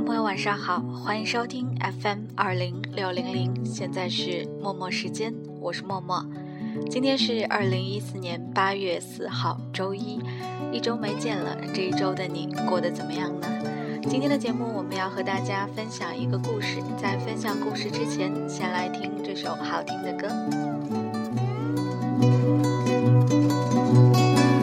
朋友，晚上好，欢迎收听 FM 二零六零零，现在是默默时间，我是默默。今天是二零一四年八月四号，周一，一周没见了，这一周的你过得怎么样呢？今天的节目我们要和大家分享一个故事，在分享故事之前，先来听这首好听的歌。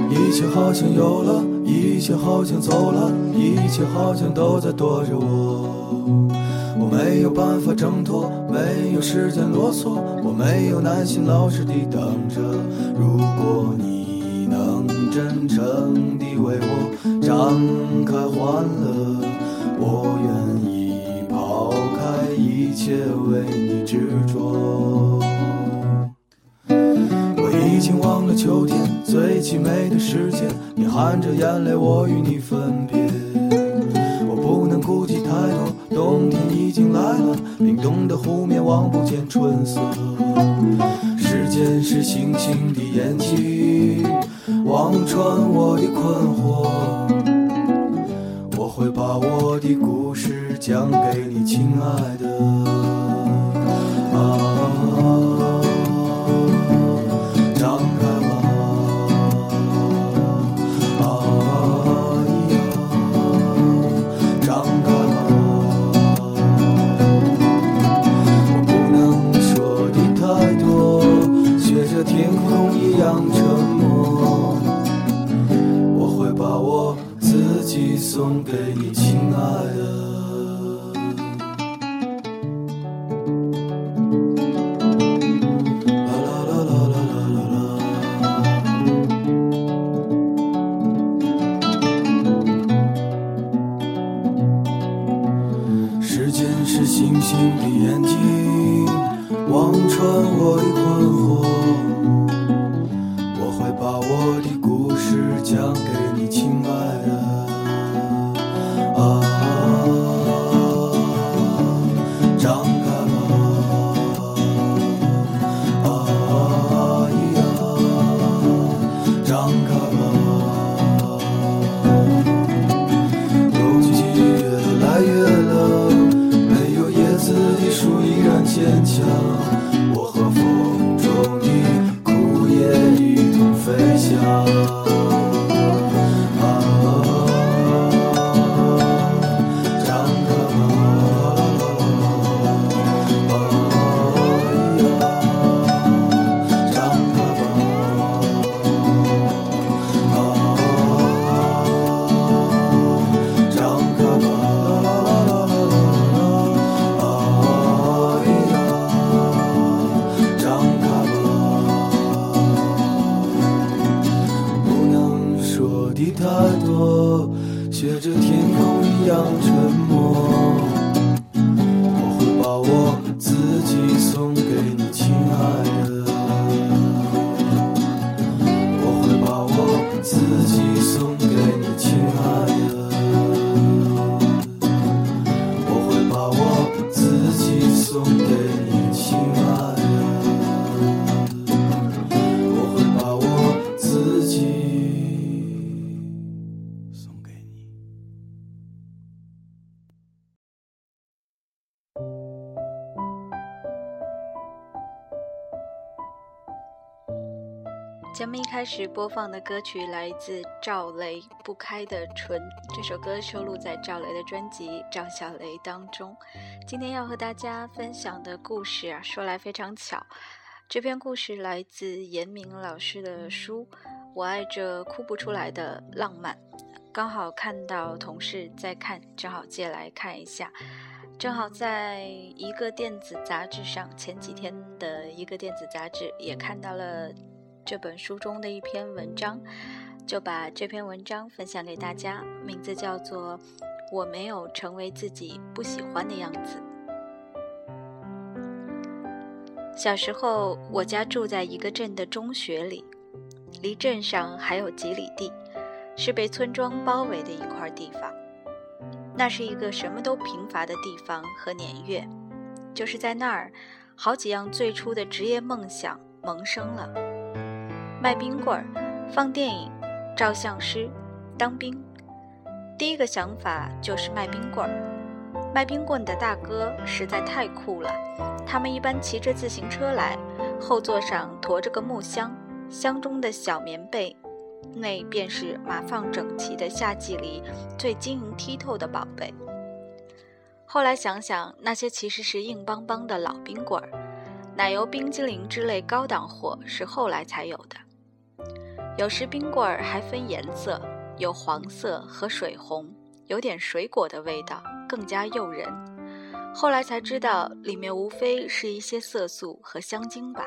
一切好像有了，一切好像走了，一切好像都在躲着我。我没有办法挣脱，没有时间啰嗦，我没有耐心老实地等着。如果你能真诚地为我展开欢乐，我愿意抛开一切为你执着。凄美的时间，你含着眼泪，我与你分别。我不能顾及太多，冬天已经来了，冰冻的湖面望不见春色。时间是星星的眼睛，望穿我的困惑。我会把我的故事讲给你，亲爱的。你，飞翔。开始播放的歌曲来自赵雷《不开的唇》，这首歌收录在赵雷的专辑《赵小雷》当中。今天要和大家分享的故事啊，说来非常巧，这篇故事来自严明老师的书《我爱这哭不出来的浪漫》，刚好看到同事在看，正好借来看一下。正好在一个电子杂志上，前几天的一个电子杂志也看到了这本书中的一篇文章，就把这篇文章分享给大家，名字叫做《我没有成为自己不喜欢的样子》。小时候，我家住在一个镇的中学里，离镇上还有几里地，是被村庄包围的一块地方。那是一个什么都贫乏的地方和年月，就是在那儿，好几样最初的职业梦想萌生了：卖冰棍儿、放电影、照相师、当兵。第一个想法就是卖冰棍儿，卖冰棍的大哥实在太酷了，他们一般骑着自行车来，后座上驮着个木箱，箱中的小棉被，那便是码放整齐的夏季里最晶莹剔透的宝贝。后来想想，那些其实是硬邦邦的老冰棍儿，奶油冰激凌之类高档货是后来才有的。有时冰棍儿还分颜色，有黄色和水红，有点水果的味道。更加诱人。后来才知道，里面无非是一些色素和香精吧。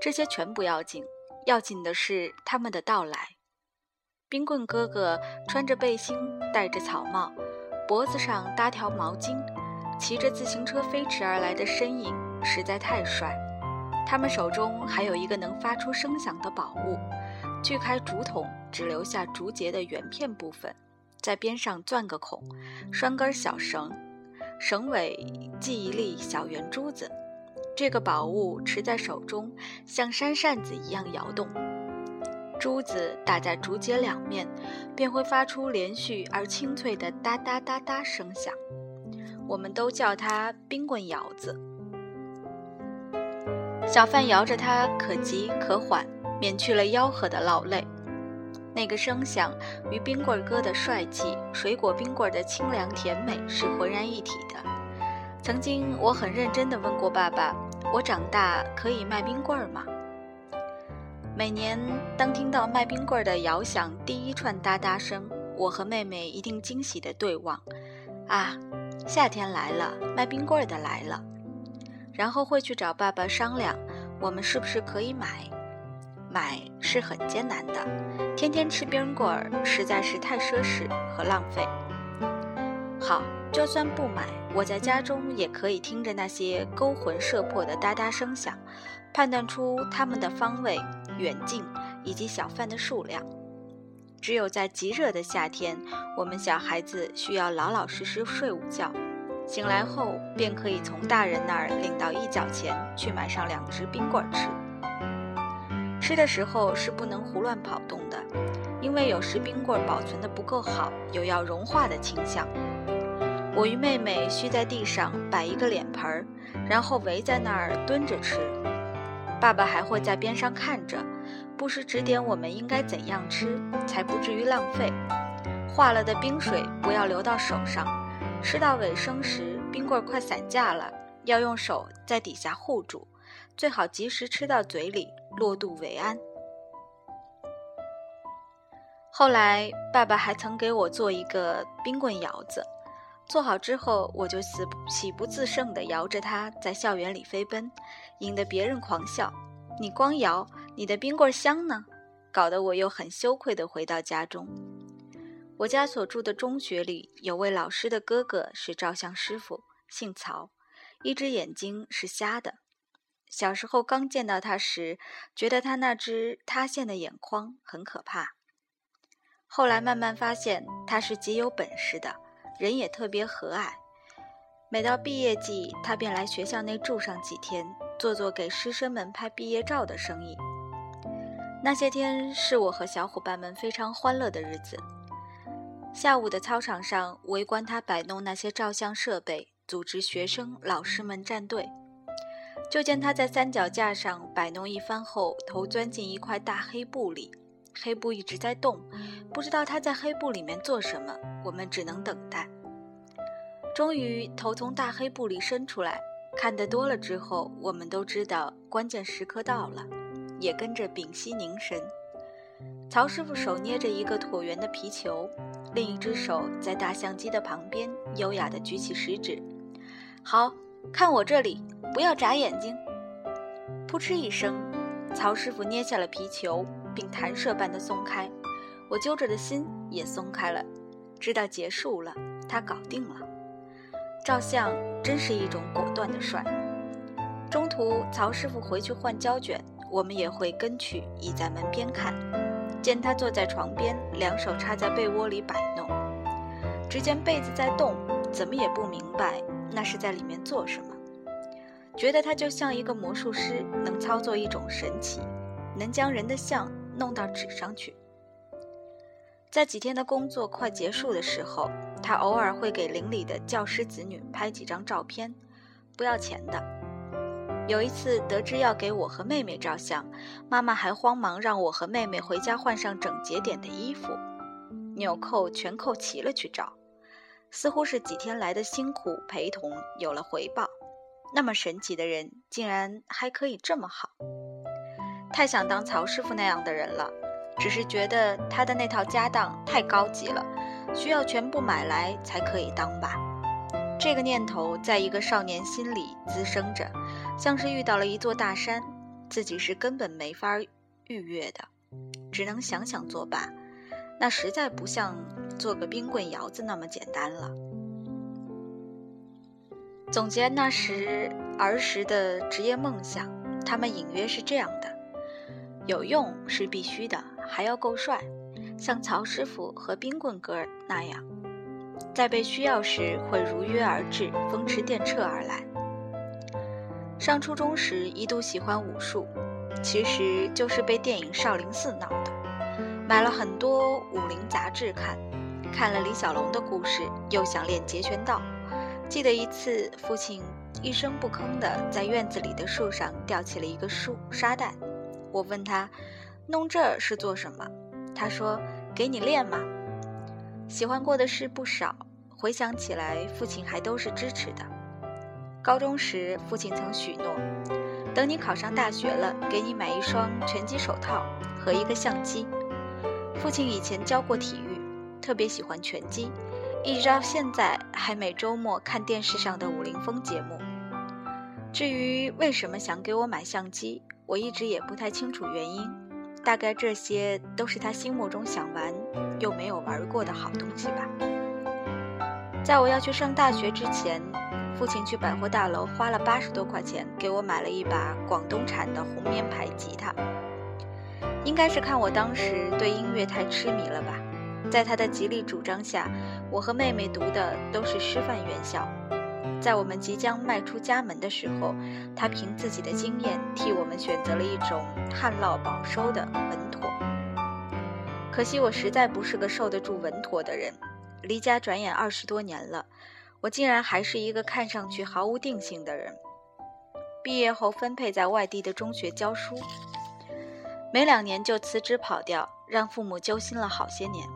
这些全不要紧，要紧的是他们的到来。冰棍哥哥穿着背心，戴着草帽，脖子上搭条毛巾，骑着自行车飞驰而来的身影实在太帅。他们手中还有一个能发出声响的宝物——锯开竹筒只留下竹节的圆片部分。在边上钻个孔，拴根小绳，绳尾系一粒小圆珠子。这个宝物持在手中，像扇扇子一样摇动。珠子打在竹节两面，便会发出连续而清脆的哒哒哒哒声响。我们都叫它冰棍摇子。小贩摇着它，可急可缓，免去了吆喝的劳累。那个声响与冰棍哥的帅气、水果冰棍的清凉甜美是浑然一体的。曾经我很认真地问过爸爸：“我长大可以卖冰棍吗？”每年当听到卖冰棍的摇响第一串哒哒声，我和妹妹一定惊喜地对望：“啊，夏天来了，卖冰棍的来了。”然后会去找爸爸商量，我们是不是可以买。买是很艰难的，天天吃冰棍儿实在是太奢侈和浪费。好，就算不买，我在家中也可以听着那些勾魂摄魄的哒哒声响，判断出它们的方位、远近以及小贩的数量。只有在极热的夏天，我们小孩子需要老老实实睡午觉，醒来后便可以从大人那儿领到一角钱去买上两只冰棍吃。吃的时候是不能胡乱跑动的，因为有时冰棍保存的不够好，有要融化的倾向。我与妹妹需在地上摆一个脸盆儿，然后围在那儿蹲着吃。爸爸还会在边上看着，不时指点我们应该怎样吃，才不至于浪费。化了的冰水不要流到手上，吃到尾声时冰棍快散架了，要用手在底下护住，最好及时吃到嘴里。落肚为安。后来，爸爸还曾给我做一个冰棍摇子，做好之后，我就喜喜不自胜地摇着它在校园里飞奔，引得别人狂笑。你光摇，你的冰棍香呢？搞得我又很羞愧地回到家中。我家所住的中学里有位老师的哥哥是照相师傅，姓曹，一只眼睛是瞎的。小时候刚见到他时，觉得他那只塌陷的眼眶很可怕。后来慢慢发现他是极有本事的，人也特别和蔼。每到毕业季，他便来学校内住上几天，做做给师生们拍毕业照的生意。那些天是我和小伙伴们非常欢乐的日子。下午的操场上，围观他摆弄那些照相设备，组织学生、老师们站队。就见他在三脚架上摆弄一番后，头钻进一块大黑布里，黑布一直在动，不知道他在黑布里面做什么。我们只能等待。终于，头从大黑布里伸出来，看得多了之后，我们都知道关键时刻到了，也跟着屏息凝神。曹师傅手捏着一个椭圆的皮球，另一只手在大相机的旁边优雅地举起食指，好。看我这里，不要眨眼睛。扑哧一声，曹师傅捏下了皮球，并弹射般的松开。我揪着的心也松开了，知道结束了，他搞定了。照相真是一种果断的帅。中途，曹师傅回去换胶卷，我们也会跟去，倚在门边看。见他坐在床边，两手插在被窝里摆弄。只见被子在动，怎么也不明白。那是在里面做什么？觉得他就像一个魔术师，能操作一种神奇，能将人的像弄到纸上去。在几天的工作快结束的时候，他偶尔会给邻里的教师子女拍几张照片，不要钱的。有一次得知要给我和妹妹照相，妈妈还慌忙让我和妹妹回家换上整洁点的衣服，纽扣全扣齐了去照，似乎是几天来的辛苦陪同有了回报。那么神奇的人，竟然还可以这么好，太想当曹师傅那样的人了。只是觉得他的那套家当太高级了，需要全部买来才可以当吧。这个念头在一个少年心里滋生着，像是遇到了一座大山，自己是根本没法逾越的，只能想想作罢。那实在不像做个冰棍窑子那么简单了。总结那时儿时的职业梦想，他们隐约是这样的：有用是必须的。还要够帅，像曹师傅和冰棍哥那样，在被需要时会如约而至，风驰电掣而来。上初中时一度喜欢武术，其实就是被电影《少林寺》闹的，买了很多武林杂志看，看了李小龙的故事，又想练截拳道。记得一次，父亲一声不吭地在院子里的树上吊起了一个树沙袋，我问他。弄这是做什么？他说：“给你练嘛。”喜欢过的事不少，回想起来，父亲还都是支持的。高中时，父亲曾许诺：“等你考上大学了，给你买一双拳击手套和一个相机。”父亲以前教过体育，特别喜欢拳击，一直到现在还每周末看电视上的武林风节目。至于为什么想给我买相机，我一直也不太清楚原因。大概这些都是他心目中想玩又没有玩过的好东西吧。在我要去上大学之前，父亲去百货大楼花了八十多块钱给我买了一把广东产的红棉牌吉他。应该是看我当时对音乐太痴迷了吧，在他的极力主张下，我和妹妹读的都是师范院校。在我们即将迈出家门的时候，他凭自己的经验替我们选择了一种旱涝保收的稳妥。可惜我实在不是个受得住稳妥的人，离家转眼二十多年了，我竟然还是一个看上去毫无定性的人。毕业后分配在外地的中学教书，没两年就辞职跑掉，让父母揪心了好些年。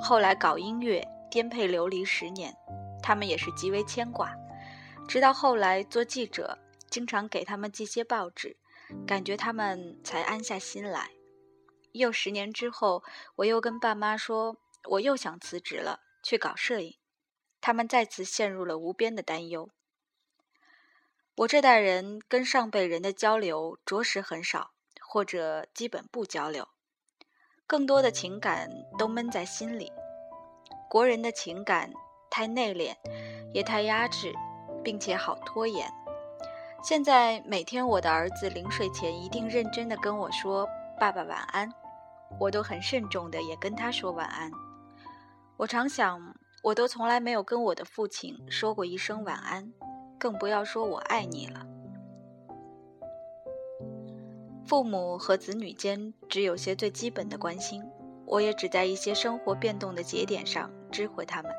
后来搞音乐，颠沛流离十年。他们也是极为牵挂，直到后来做记者，经常给他们寄些报纸，感觉他们才安下心来。又十年之后，我又跟爸妈说，我又想辞职了，去搞摄影，他们再次陷入了无边的担忧。我这代人跟上辈人的交流着实很少，或者基本不交流，更多的情感都闷在心里。国人的情感。太内敛，也太压制，并且好拖延。现在每天我的儿子临睡前一定认真的跟我说“爸爸晚安”，我都很慎重的也跟他说晚安。我常想，我都从来没有跟我的父亲说过一声晚安，更不要说我爱你了。父母和子女间只有些最基本的关心，我也只在一些生活变动的节点上知会他们。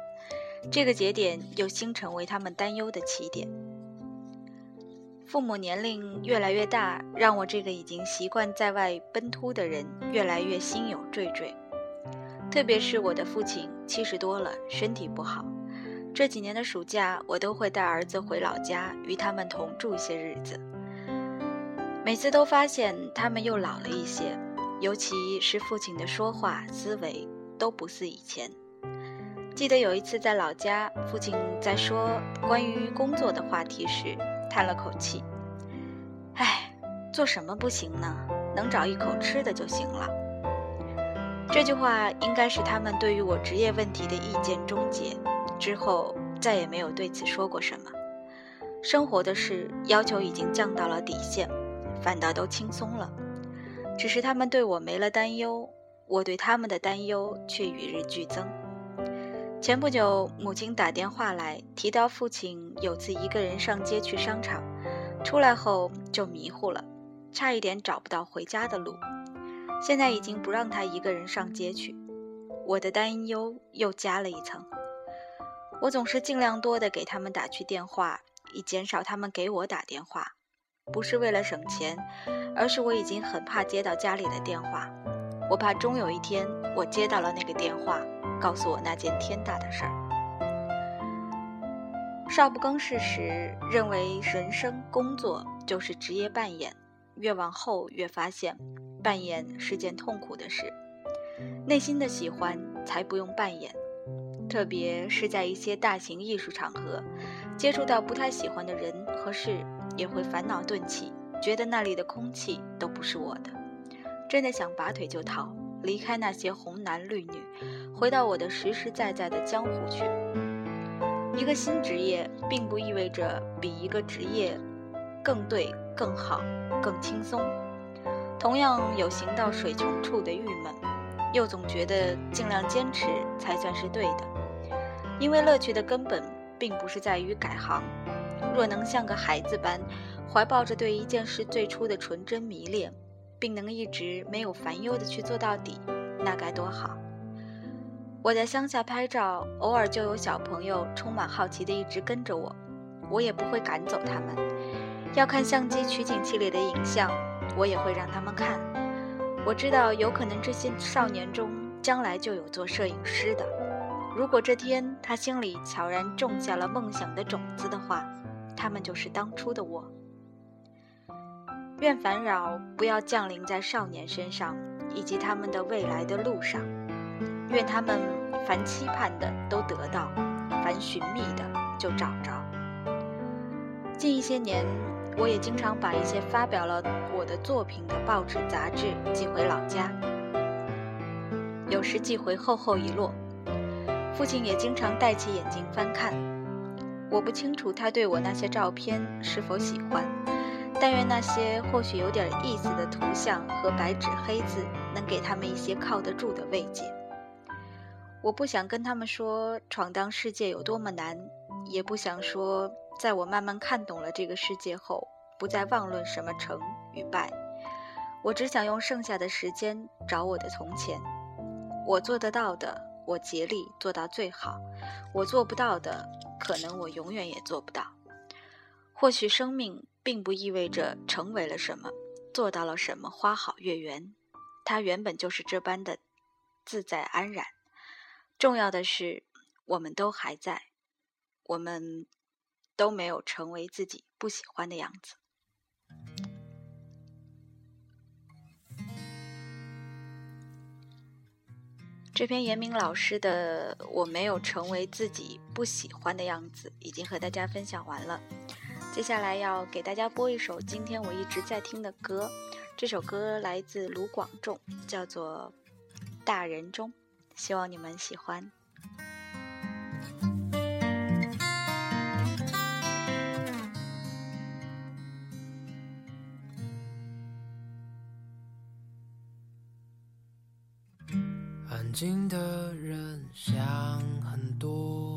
这个节点又新成为他们担忧的起点。父母年龄越来越大，让我这个已经习惯在外奔突的人越来越心有惴惴。特别是我的父亲七十多了，身体不好，这几年的暑假我都会带儿子回老家与他们同住一些日子。每次都发现他们又老了一些，尤其是父亲的说话思维都不似以前。记得有一次在老家，父亲在说关于工作的话题时，叹了口气：“唉，做什么不行呢？能找一口吃的就行了。”这句话应该是他们对于我职业问题的意见终结之后，再也没有对此说过什么。生活的事要求已经降到了底线，反倒都轻松了。只是他们对我没了担忧，我对他们的担忧却与日俱增。前不久，母亲打电话来，提到父亲有次一个人上街去商场，出来后就迷糊了，差一点找不到回家的路。现在已经不让他一个人上街去。我的担忧又加了一层。我总是尽量多的给他们打去电话，以减少他们给我打电话，不是为了省钱，而是我已经很怕接到家里的电话。我怕终有一天我接到了那个电话，告诉我那件天大的事儿。少不更事时，认为人生工作就是职业扮演，越往后越发现，扮演是件痛苦的事。内心的喜欢才不用扮演，特别是在一些大型艺术场合，接触到不太喜欢的人和事，也会烦恼顿起，觉得那里的空气都不是我的，真的想拔腿就逃，离开那些红男绿女，回到我的实实在在的江湖去。一个新职业，并不意味着比一个职业更对、更好、更轻松。同样有行到水穷处的郁闷，又总觉得尽量坚持才算是对的。因为乐趣的根本，并不是在于改行。若能像个孩子般，怀抱着对一件事最初的纯真迷恋，并能一直没有烦忧的去做到底，那该多好！我在乡下拍照，偶尔就有小朋友充满好奇的一直跟着我，我也不会赶走他们。要看相机取景器里的影像，我也会让他们看。我知道，有可能这些少年中将来就有做摄影师的。如果这天他心里悄然种下了梦想的种子的话，他们就是当初的我。愿烦扰不要降临在少年身上，以及他们的未来的路上。愿他们凡期盼的都得到，凡寻觅的就找着。近一些年，我也经常把一些发表了我的作品的报纸杂志寄回老家，有时寄回厚厚一摞。父亲也经常戴起眼镜翻看。我不清楚他对我那些照片是否喜欢，但愿那些或许有点意思的图像和白纸黑字能给他们一些靠得住的慰藉。我不想跟他们说闯荡世界有多么难，也不想说在我慢慢看懂了这个世界后，不再妄论什么成与败。我只想用剩下的时间找我的从前。我做得到的，我竭力做到最好；我做不到的，可能我永远也做不到。或许生命并不意味着成为了什么，做到了什么，花好月圆。它原本就是这般的自在安然。重要的是，我们都还在，我们都没有成为自己不喜欢的样子。这篇严明老师的《我没有成为自己不喜欢的样子》已经和大家分享完了。接下来要给大家播一首今天我一直在听的歌，这首歌来自卢广仲，叫做《大人中》。希望你们喜欢。安静的人想很多，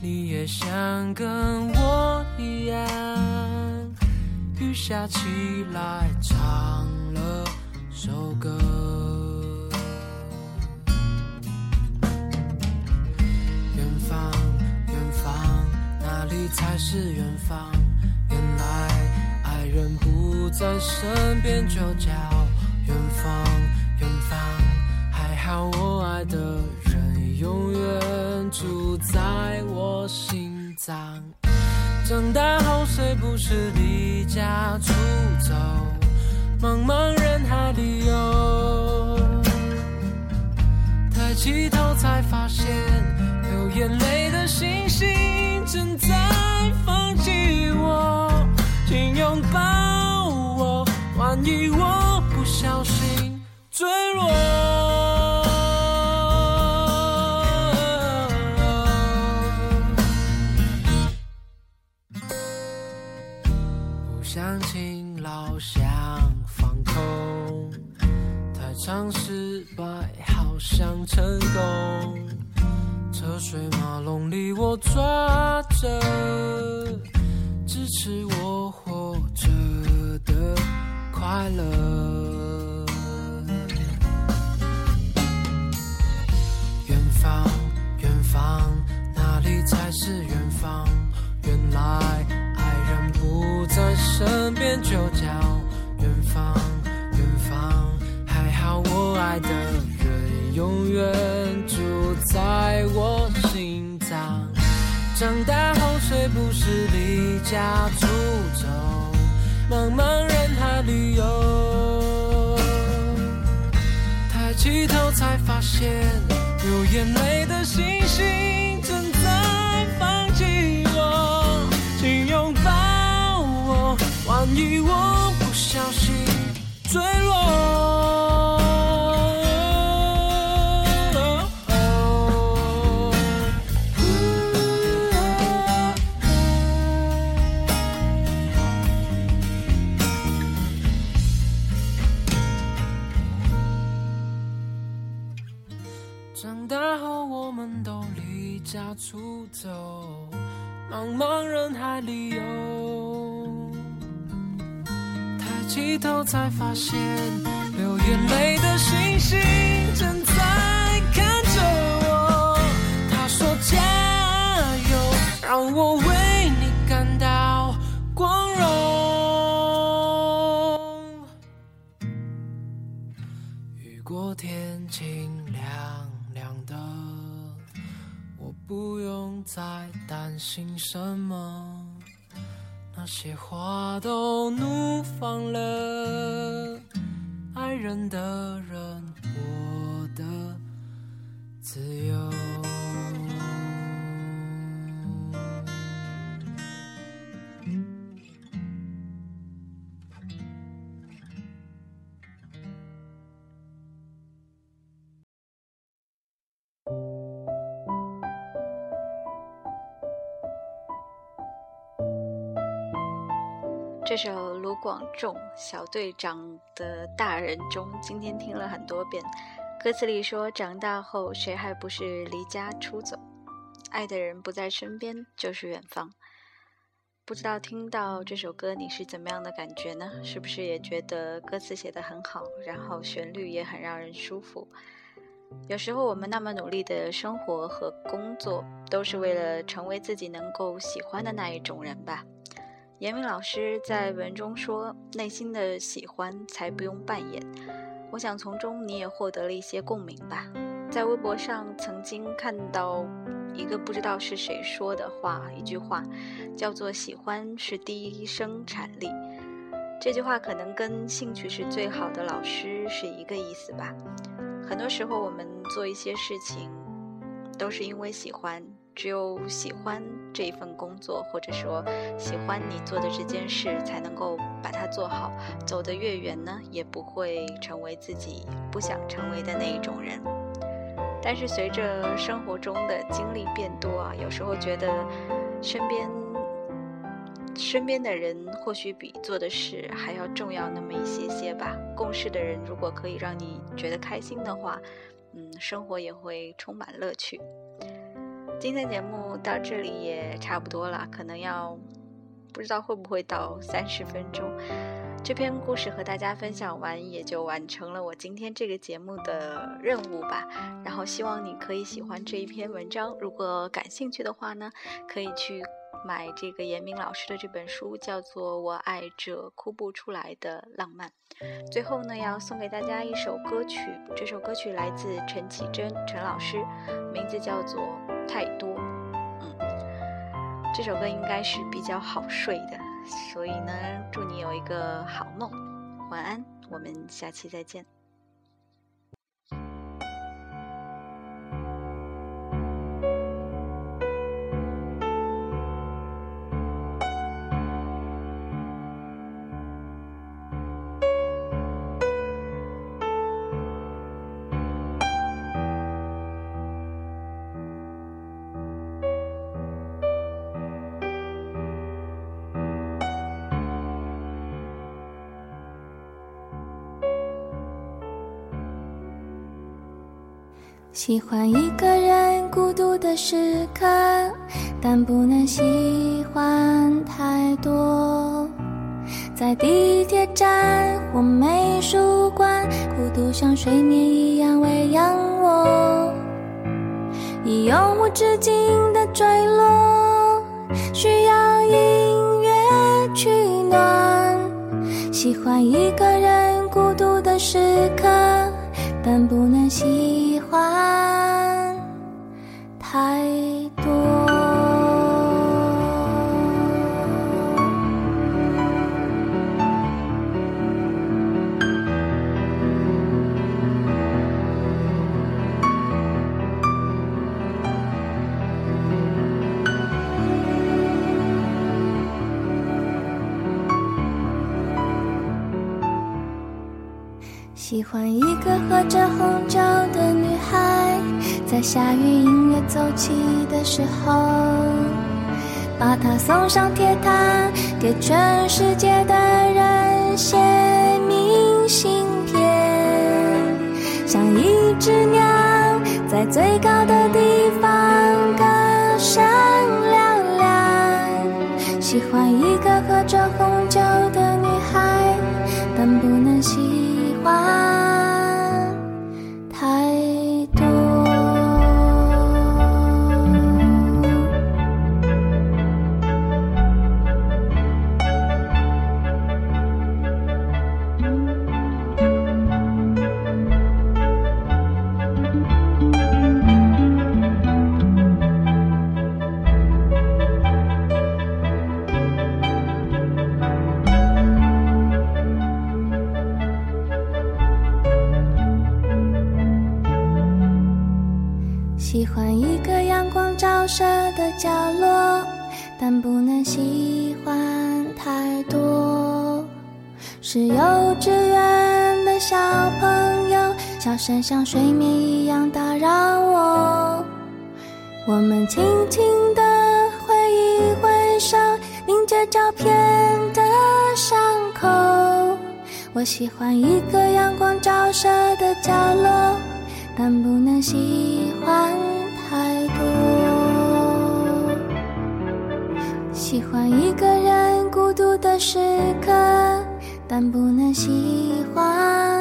你也想跟我一样，雨下起来唱了首歌。远方，远方，哪里才是远方。原来爱人不在身边，就叫远方。远方，还好我爱的人永远住在我心脏。长大后谁不是离家出走，茫茫人海里游。抬起头才发现，成功。车水马龙里我抓着支持我活着的快乐。远住在我心脏。长大后谁不是离家出走，茫茫人海里游？抬起头才发现，流眼泪的星星正在放弃我，请拥抱我，万一我不小心坠落。长大后，我们都离家出走，茫茫人海里游。抬起头才发现，流眼泪的星星正在看着我。他说加油，让我为你感到光荣。雨过天晴不用再担心什么。那些花都怒放了，爱人的人，我的自由。这首卢广仲小队长的《大人中》，今天听了很多遍。歌词里说：“长大后，谁还不是离家出走？爱的人不在身边，就是远方。”不知道听到这首歌你是怎么样的感觉呢？是不是也觉得歌词写得很好，然后旋律也很让人舒服？有时候我们那么努力的生活和工作，都是为了成为自己能够喜欢的那一种人吧。严明老师在文中说：“内心的喜欢才不用扮演。”我想从中你也获得了一些共鸣吧。在微博上曾经看到一个不知道是谁说的话，一句话叫做“喜欢是第一生产力”。这句话可能跟“兴趣是最好的老师”是一个意思吧。很多时候我们做一些事情，都是因为喜欢。只有喜欢这一份工作，或者说喜欢你做的这件事，才能够把它做好。走得越远呢，也不会成为自己不想成为的那一种人。但是随着生活中的经历变多啊，有时候觉得身边身边的人或许比做的事还要重要那么一些些吧。共事的人如果可以让你觉得开心的话，嗯，生活也会充满乐趣。今天节目到这里也差不多了，可能要不知道会不会到三十分钟。这篇故事和大家分享完，也就完成了我今天这个节目的任务吧。然后希望你可以喜欢这一篇文章，如果感兴趣的话呢，可以去买这个严明老师的这本书，叫做《我爱这哭不出来的浪漫》。最后呢，要送给大家一首歌曲，这首歌曲来自陈绮贞陈老师，名字叫做。太多，嗯，这首歌应该是比较好睡的，所以呢，祝你有一个好梦，晚安，我们下期再见。喜欢一个人孤独的时刻，但不能喜欢太多。在地铁站或美术馆，孤独像睡眠一样喂养我，已永无止境的坠落，需要音乐取暖。喜欢一个人孤独的时刻，但不能喜喜欢一个喝着红酒的女孩，在下雨音乐奏起的时候，把她送上铁塔，给全世界的人写明信片，像一只鸟在最高的地方歌声嘹亮。喜欢一个喝着红酒的女孩，但不能喜欢像睡眠一样打扰我。我们轻轻地挥一挥手，凝结照片的伤口。我喜欢一个阳光照射的角落。但不能喜欢太多。喜欢一个人孤独的时刻，但不能喜欢